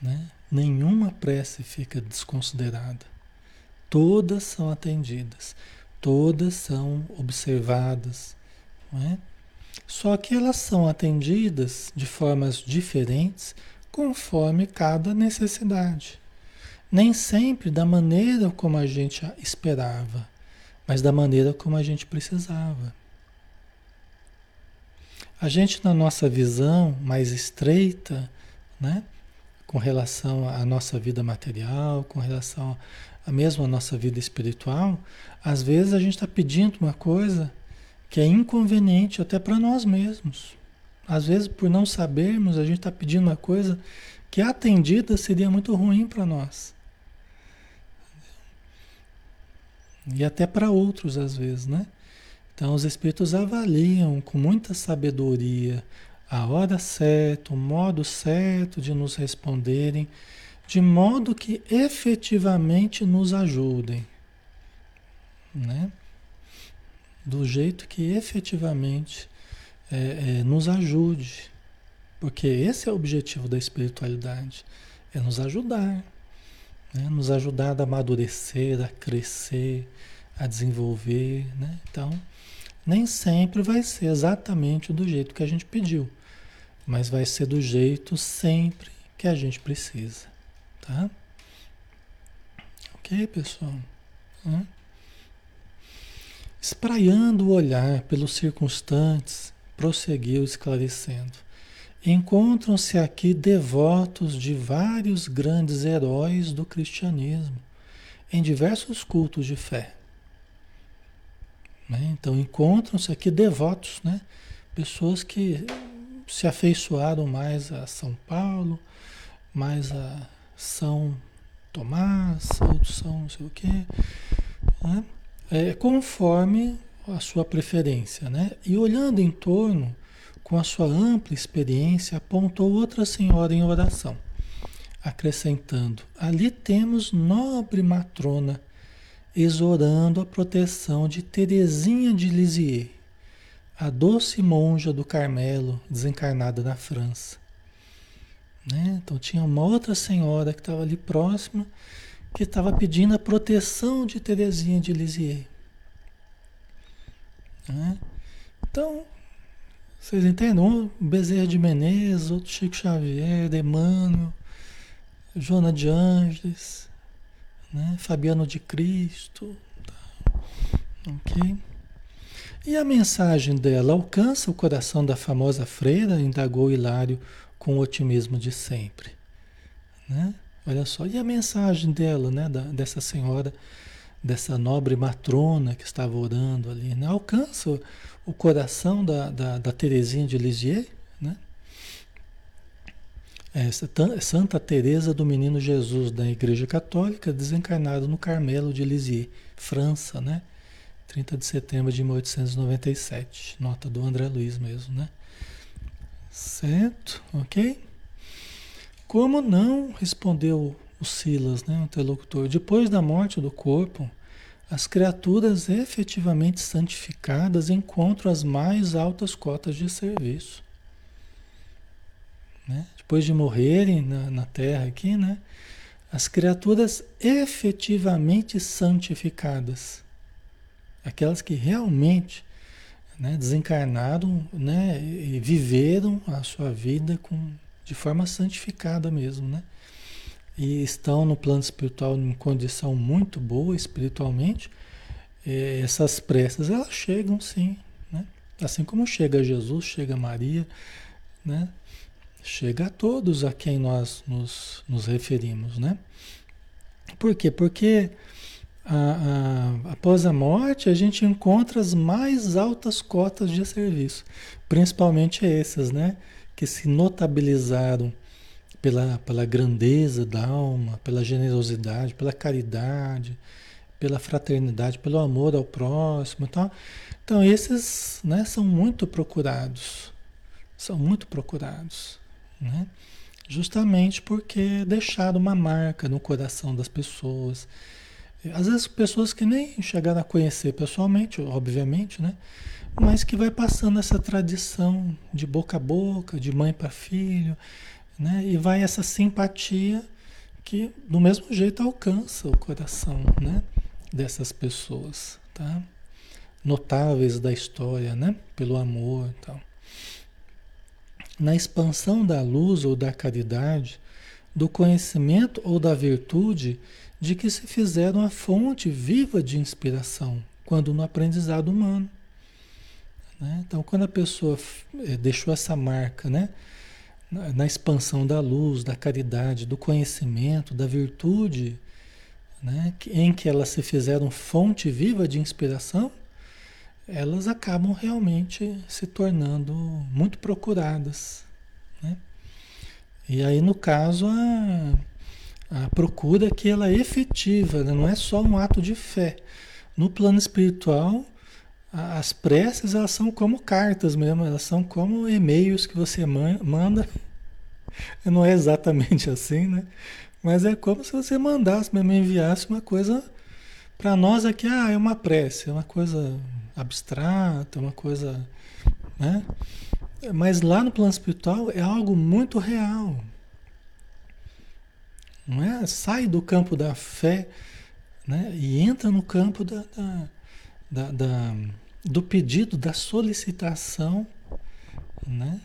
Né? Nenhuma prece fica desconsiderada. Todas são atendidas, todas são observadas. Não é? Só que elas são atendidas de formas diferentes conforme cada necessidade. Nem sempre da maneira como a gente esperava, mas da maneira como a gente precisava. A gente, na nossa visão mais estreita, né, com relação à nossa vida material, com relação a mesmo à nossa vida espiritual, às vezes a gente está pedindo uma coisa que é inconveniente até para nós mesmos. Às vezes, por não sabermos, a gente está pedindo uma coisa que atendida seria muito ruim para nós. E até para outros, às vezes, né? Então, os espíritos avaliam com muita sabedoria a hora certa, o modo certo de nos responderem, de modo que efetivamente nos ajudem, né? do jeito que efetivamente é, é, nos ajude. Porque esse é o objetivo da espiritualidade, é nos ajudar, né? nos ajudar a amadurecer, a crescer, a desenvolver. Né? Então, nem sempre vai ser exatamente do jeito que a gente pediu, mas vai ser do jeito sempre que a gente precisa. Tá? Ok, pessoal? Hum? Espraiando o olhar pelos circunstantes, prosseguiu esclarecendo. Encontram-se aqui devotos de vários grandes heróis do cristianismo, em diversos cultos de fé. Né? Então, encontram-se aqui devotos, né? pessoas que se afeiçoaram mais a São Paulo, mais a São Tomás, outros são não sei o quê. Né? é, conforme a sua preferência, né? E olhando em torno, com a sua ampla experiência, apontou outra senhora em oração, acrescentando: Ali temos nobre matrona, exorando a proteção de Teresinha de Lisieux, a doce monja do Carmelo, desencarnada na França. Né? Então tinha uma outra senhora que estava ali próxima que estava pedindo a proteção de Terezinha de Lisieux. Né? Então, vocês entendem? Um Bezerra de Menezes, outro Chico Xavier, Emmanuel, Joana de Ângeles, né? Fabiano de Cristo. Tá? Ok? E a mensagem dela alcança o coração da famosa freira, indagou Hilário com o otimismo de sempre. Né? Olha só, e a mensagem dela, né, da, dessa senhora, dessa nobre matrona que estava orando ali, né, alcança o, coração da, da, da Terezinha de Lisieux? É, Santa Teresa do Menino Jesus da Igreja Católica, desencarnado no Carmelo de Lisieux, França, né? 30 de setembro de 1897. Nota do André Luiz mesmo, né? Certo? Ok? Como não respondeu o Silas, né, o interlocutor, depois da morte do corpo, as criaturas efetivamente santificadas encontram as mais altas cotas de serviço. Depois de morrerem na, na Terra aqui, né? as criaturas efetivamente santificadas, aquelas que realmente né, desencarnaram né, e viveram a sua vida com, de forma santificada mesmo, né? E estão no plano espiritual em condição muito boa espiritualmente, eh, essas preces elas chegam sim, né? Assim como chega Jesus, chega Maria, né? Chega a todos a quem nós nos, nos referimos, né? Por quê? Porque a, a, após a morte, a gente encontra as mais altas cotas de serviço, principalmente essas, né? Que se notabilizaram pela, pela grandeza da alma, pela generosidade, pela caridade, pela fraternidade, pelo amor ao próximo. Então, então esses né, são muito procurados, são muito procurados, né? justamente porque deixaram uma marca no coração das pessoas às vezes pessoas que nem chegaram a conhecer pessoalmente, obviamente, né? Mas que vai passando essa tradição de boca a boca, de mãe para filho, né? E vai essa simpatia que do mesmo jeito alcança o coração, né? Dessas pessoas, tá? Notáveis da história, né? Pelo amor e tal. Na expansão da luz ou da caridade, do conhecimento ou da virtude, de que se fizeram a fonte viva de inspiração, quando no aprendizado humano. Né? Então, quando a pessoa eh, deixou essa marca né? na, expansão da luz, da caridade, do conhecimento, da virtude, né? em que elas se fizeram fonte viva de inspiração, elas acabam realmente se tornando muito procuradas. Né? E aí, no caso, a a procura que ela é efetiva, né? não é só um ato de fé. No plano espiritual, as preces elas são como cartas mesmo, elas são como e-mails que você manda. *laughs* Não é exatamente assim, né? Mas é como se você mandasse mesmo, enviasse uma coisa para nós aqui, ah, é uma prece, é uma coisa abstrata, uma coisa, né? Mas lá no plano espiritual é algo muito real. Não é? Sai do campo da fé né? e entra no campo da, da, da, da do pedido, da solicitação. Né?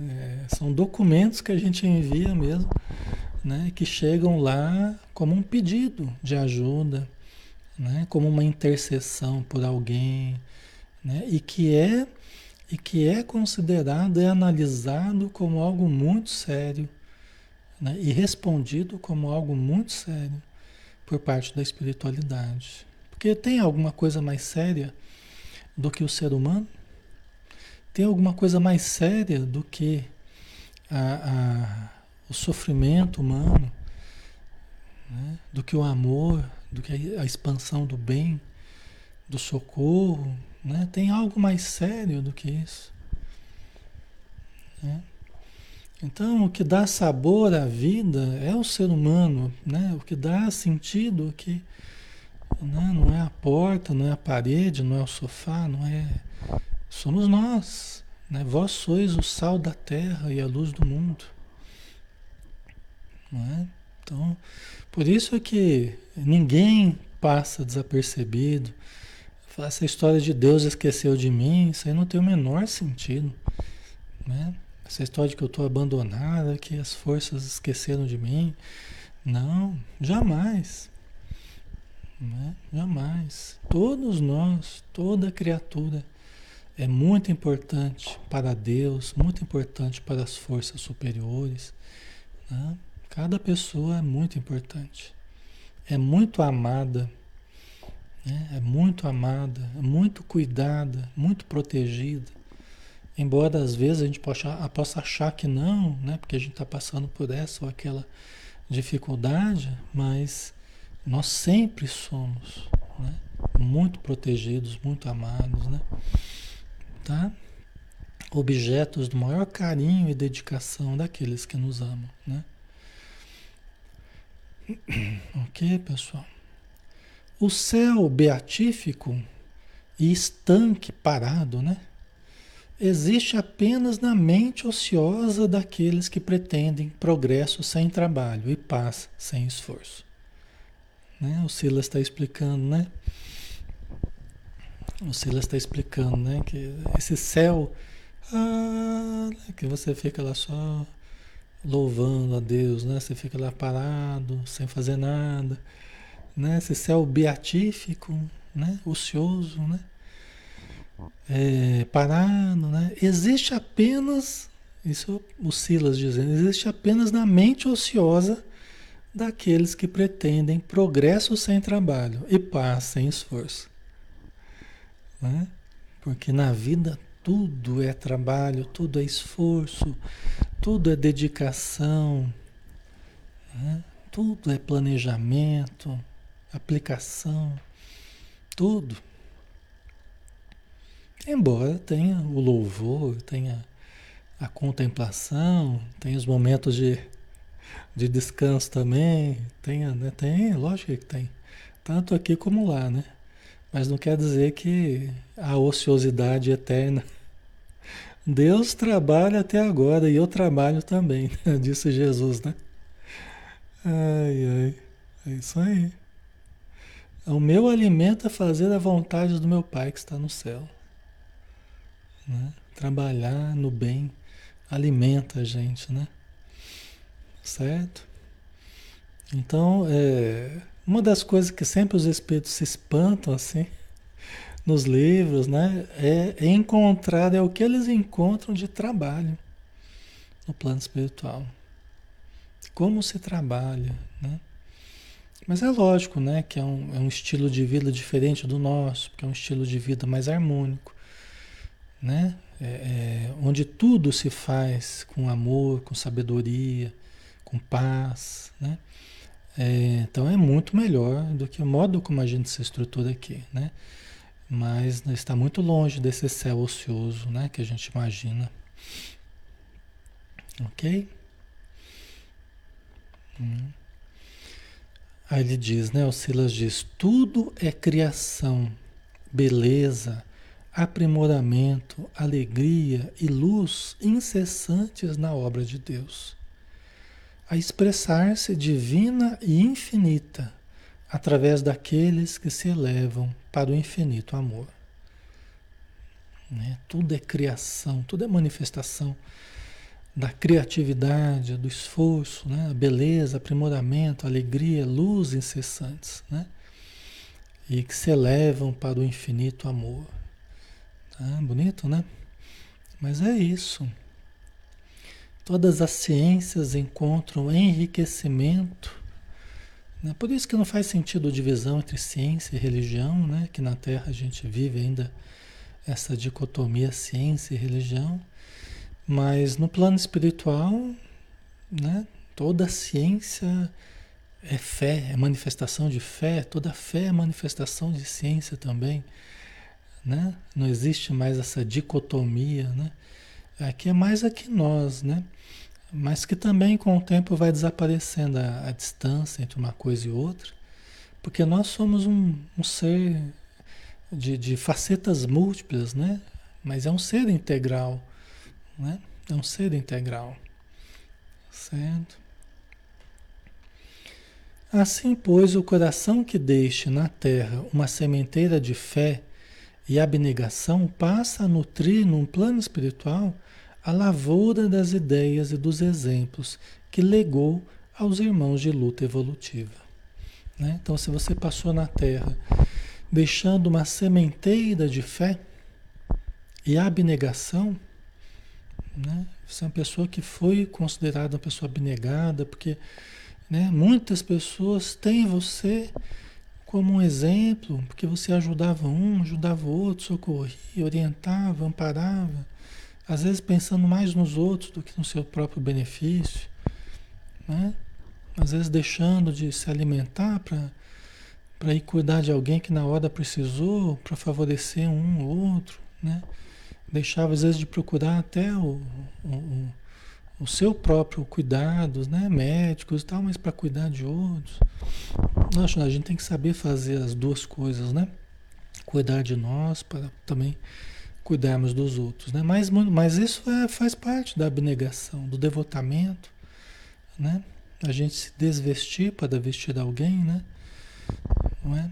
É, são documentos que a gente envia mesmo, né? que chegam lá como um pedido de ajuda, né? como uma intercessão por alguém, né? e que é e que é considerado, é analisado como algo muito sério né? e respondido como algo muito sério por parte da espiritualidade. Porque tem alguma coisa mais séria do que o ser humano? Tem alguma coisa mais séria do que a, a, o sofrimento humano? Né? Do que o amor, do que a, a expansão do bem, do socorro? Né? Tem algo mais sério do que isso? Né? Então, o que dá sabor à vida é o ser humano, né? O que dá sentido, que né? não é a porta, não é a parede, não é o sofá, não é. Somos nós, né? Vós sois o sal da terra e a luz do mundo, não é? Então, por isso é que ninguém passa desapercebido. Essa história de Deus esqueceu de mim, isso aí não tem o menor sentido, né? Essa história de que eu estou abandonada, que as forças esqueceram de mim. Não, jamais. Né? Jamais. Todos nós, toda criatura é muito importante para Deus, muito importante para as forças superiores. Né? Cada pessoa é muito importante. É muito amada. Né? É muito amada, é muito cuidada, muito protegida Embora às vezes a gente possa, possa achar que não, né? Porque a gente está passando por essa ou aquela dificuldade, mas nós sempre somos né? muito protegidos, muito amados, né? Tá? Objetos do maior carinho e dedicação daqueles que nos amam, né? *clears throat* Ok, pessoal? O céu beatífico e estanque parado, né? existe apenas na mente ociosa daqueles que pretendem progresso sem trabalho e paz sem esforço. Né? O Silas está explicando, né? O Silas está explicando, né? Que esse céu ah, que você fica lá só louvando a Deus, né? Você fica lá parado, sem fazer nada, né? Esse céu beatífico, né? Ocioso, né? é, parado, né? Existe apenas, isso o Silas dizendo, existe apenas na mente ociosa daqueles que pretendem progresso sem trabalho e paz sem esforço. Né? Porque na vida tudo é trabalho, tudo é esforço, tudo é dedicação, né? tudo é planejamento, aplicação, tudo. Embora tenha o louvor, tenha a contemplação, tenha os momentos de, de descanso também, tenha, né? Tem, lógico que tem. Tanto aqui como lá, né? Mas não quer dizer que a ociosidade eterna. Deus trabalha até agora e eu trabalho também, *laughs* disse Jesus, né? Ai, ai, é isso aí. O meu alimento é fazer a vontade do meu Pai que está no céu. Né? Trabalhar no bem alimenta a gente, né? Certo? Então, é, uma das coisas que sempre os espíritos se espantam assim *laughs* nos livros, né, é, é encontrar é o que eles encontram de trabalho no plano espiritual. Como se trabalha? Mas é lógico, né, que é um, é um estilo de vida diferente do nosso, porque é um estilo de vida mais harmônico né? É, é, onde tudo se faz com amor, com sabedoria, com paz, né? É, então é muito melhor do que o modo como a gente se estrutura aqui, né? Mas está muito longe desse céu ocioso, né? Que a gente imagina. Ok? Hum. Aí ele diz, né? O Silas diz: tudo é criação, beleza, aprimoramento, alegria e luz incessantes na obra de Deus. A expressar-se divina e infinita através daqueles que se elevam para o infinito amor. Né? Tudo é criação, tudo é manifestação da criatividade, do esforço, né? beleza, aprimoramento, alegria, luz incessantes, né? e que se elevam para o infinito amor. Ah, bonito, né? Mas é isso. Todas as ciências encontram enriquecimento. Né? Por isso que não faz sentido divisão entre ciência e religião, né? Que na Terra a gente vive ainda essa dicotomia ciência e religião. Mas no plano espiritual, né? Toda ciência é fé, é manifestação de fé, toda fé é manifestação de ciência também né? Não existe mais essa dicotomia, né? Aqui é mais aqui nós, né? Mas que também com o tempo vai desaparecendo a, a distância entre uma coisa e outra, porque nós somos um, um ser de, de facetas múltiplas, né? Mas é um ser integral, né? É um ser integral, certo? Assim, pois, o coração que deixe na terra uma sementeira de fé e abnegação passa a nutrir num plano espiritual a lavoura das ideias e dos exemplos que legou aos irmãos de luta evolutiva. Né? Então, se você passou na Terra deixando uma sementeira de fé e abnegação, né? você é uma pessoa que foi considerada uma pessoa abnegada, porque né, muitas pessoas têm você como um exemplo, porque você ajudava um, ajudava o outro, socorria, orientava, amparava, às vezes pensando mais nos outros do que no seu próprio benefício, né? Às vezes deixando de se alimentar para ir cuidar de alguém que na hora precisou, para favorecer um ou outro, né? Deixava às vezes de procurar até o, o, o seu próprio cuidado, né? Médicos e tal, mas para cuidar de outros. Nossa, a gente tem que saber fazer as duas coisas, né? Cuidar de nós para também cuidarmos dos outros, né? Mas, mas isso é, faz parte da abnegação, do devotamento, né? A gente se desvestir para vestir alguém, né? Não é?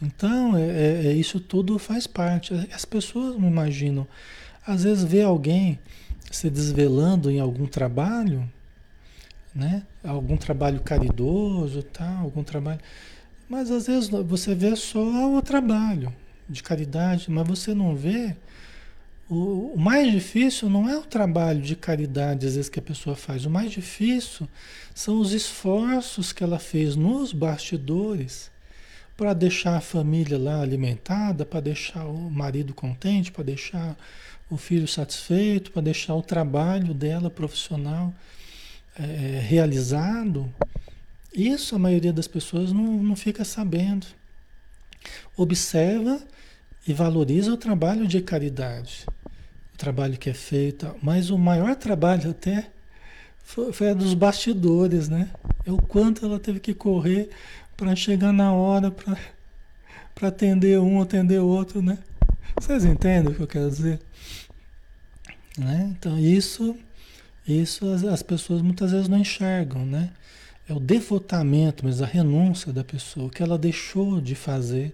Então, é, é, é, isso tudo faz parte. As pessoas não imaginam. Às vezes vê alguém se desvelando em algum trabalho, né? Algum trabalho caridoso, tá? Algum trabalho. Mas às vezes você vê só o trabalho de caridade, mas você não vê o, mais difícil não é o trabalho de caridade, às vezes, que a pessoa faz. O mais difícil são os esforços que ela fez nos bastidores para deixar a família lá alimentada, para deixar o marido contente, para deixar o filho satisfeito, para deixar o trabalho dela profissional é, realizado. Isso a maioria das pessoas não, não fica sabendo. Observa e valoriza o trabalho de caridade, o trabalho que é feito, mas o maior trabalho até foi, foi a dos bastidores, né? É o quanto ela teve que correr para chegar na hora, para atender um, atender outro, né? Vocês entendem o que eu quero dizer? Né? Então isso, isso as, as pessoas muitas vezes não enxergam, né? É o devotamento, mas a renúncia da pessoa, que ela deixou de fazer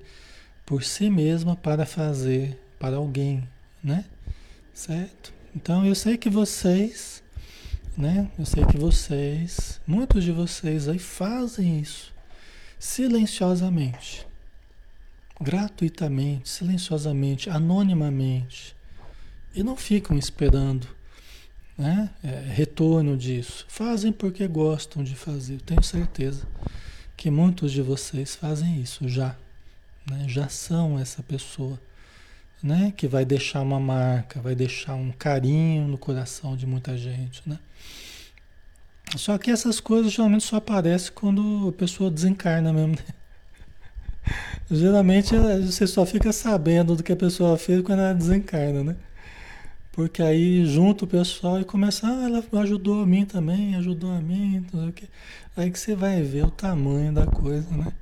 por si mesma para fazer para alguém, né? Certo? Então eu sei que vocês, né? Eu sei que vocês, muitos de vocês aí fazem isso silenciosamente, gratuitamente, silenciosamente, anonimamente, e não ficam esperando né, é, retorno disso. Fazem porque gostam de fazer. tenho certeza que muitos de vocês fazem isso já né? já são essa pessoa, né? Que vai deixar uma marca, vai deixar um carinho no coração de muita gente, né? Só que essas coisas geralmente só aparecem quando a pessoa desencarna mesmo. Né? *laughs* Geralmente você só fica sabendo do que a pessoa fez quando ela desencarna, né? Porque aí junto o pessoal e começa, ah, ela ajudou a mim também, ajudou a mim, não sei o quê. Aí que você vai ver o tamanho da coisa, né?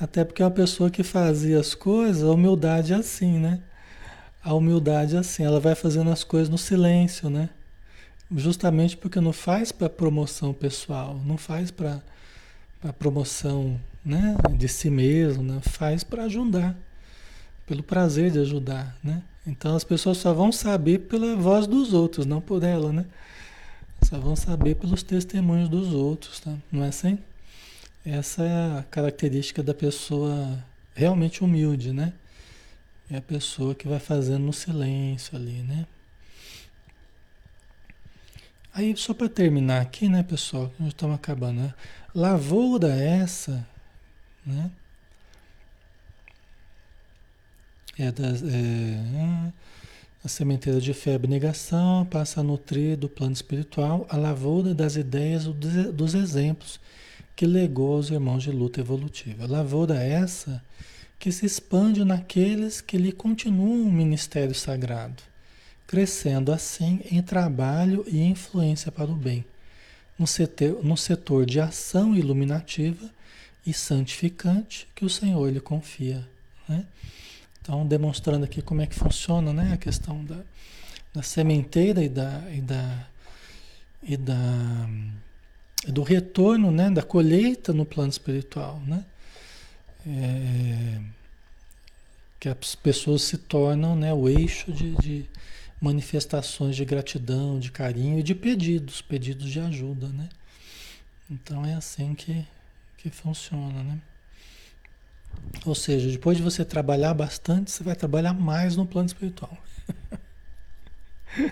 Até porque é uma pessoa que fazia as coisas, a humildade é assim, né? A humildade é assim, ela vai fazendo as coisas no silêncio, né? Justamente porque não faz para promoção pessoal, não faz para promoção né, de si mesmo, né? faz para ajudar, pelo prazer de ajudar, né? Então as pessoas só vão saber pela voz dos outros, não por ela, né? Só vão saber pelos testemunhos dos outros, tá? Não é assim? Essa é a característica da pessoa realmente humilde, né? É a pessoa que vai fazendo no silêncio ali, né? Aí, só para terminar aqui, né, pessoal? Nós estamos acabando, né? Lavoura essa, né? É das, é, a sementeira de fé e abnegação passa a nutrir do plano espiritual a lavoura das ideias dos exemplos que legou aos irmãos de luta evolutiva. Lavoura essa que se expande naqueles que lhe continuam o ministério sagrado, crescendo assim em trabalho e influência para o bem, no setor, no setor de ação iluminativa e santificante que o Senhor lhe confia. Né? Então, demonstrando aqui como é que funciona né, a questão da, da sementeira e da, e da, e da do retorno, né, da colheita no plano espiritual, né? É, que as pessoas se tornam né, o eixo de, de, manifestações de gratidão, de carinho e de pedidos, pedidos de ajuda, né? Então é assim que, que funciona, né? Ou seja, depois de você trabalhar bastante, você vai trabalhar mais no plano espiritual. *laughs* ai,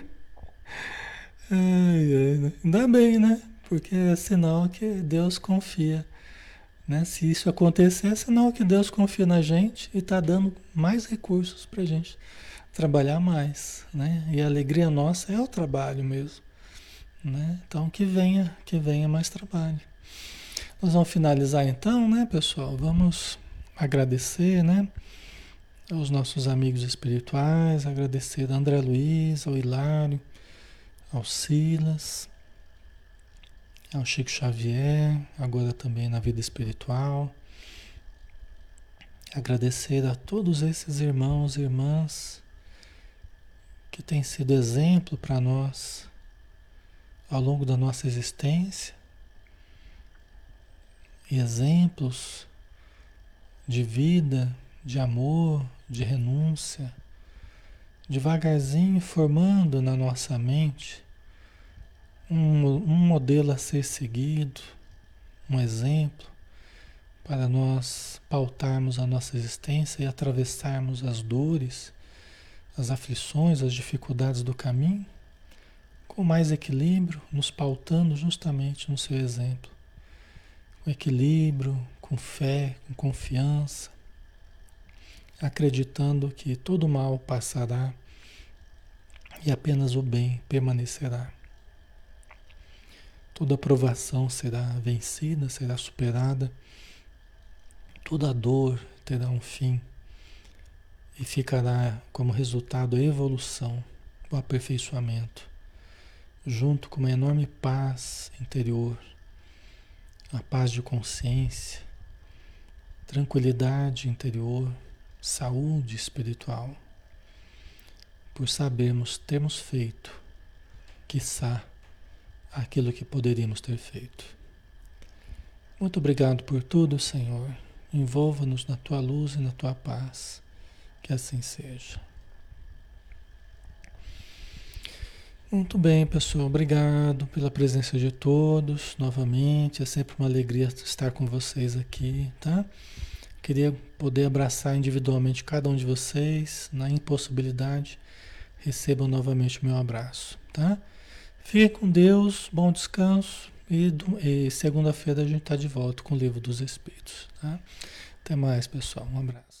ai, né? Ainda bem, né? porque é sinal que Deus confia. Né? Se isso acontecer, é sinal que Deus confia na gente e está dando mais recursos para a gente trabalhar mais, né? E a alegria nossa é o trabalho mesmo, né? Então que venha, que venha mais trabalho. Nós vamos finalizar então, né, pessoal? Vamos agradecer, né? Aos nossos amigos espirituais, agradecer a André Luiz, ao Hilário, ao Silas, ao Chico Xavier, agora também na vida espiritual. Agradecer a todos esses irmãos e irmãs que têm sido exemplo para nós ao longo da nossa existência exemplos de vida, de amor, de renúncia, devagarzinho formando na nossa mente um, um modelo a ser seguido, um exemplo para nós pautarmos a nossa existência e atravessarmos as dores, as aflições, as dificuldades do caminho com mais equilíbrio, nos pautando justamente no seu exemplo. Com equilíbrio, com fé, com confiança, acreditando que todo mal passará e apenas o bem permanecerá. Toda provação será vencida, será superada, toda dor terá um fim e ficará como resultado a evolução, o aperfeiçoamento, junto com uma enorme paz interior a paz de consciência, tranquilidade interior, saúde espiritual, por sabermos termos feito, quiçá, aquilo que poderíamos ter feito. Muito obrigado por tudo, Senhor. Envolva-nos na tua luz e na tua paz. Que assim seja. Muito bem, pessoal. Obrigado pela presença de todos novamente. É sempre uma alegria estar com vocês aqui, tá? Queria poder abraçar individualmente cada um de vocês. Na impossibilidade, recebam novamente o meu abraço, tá? Fique com Deus, bom descanso e, e segunda-feira a gente está de volta com o Livro dos Espíritos, tá? Até mais, pessoal. Um abraço.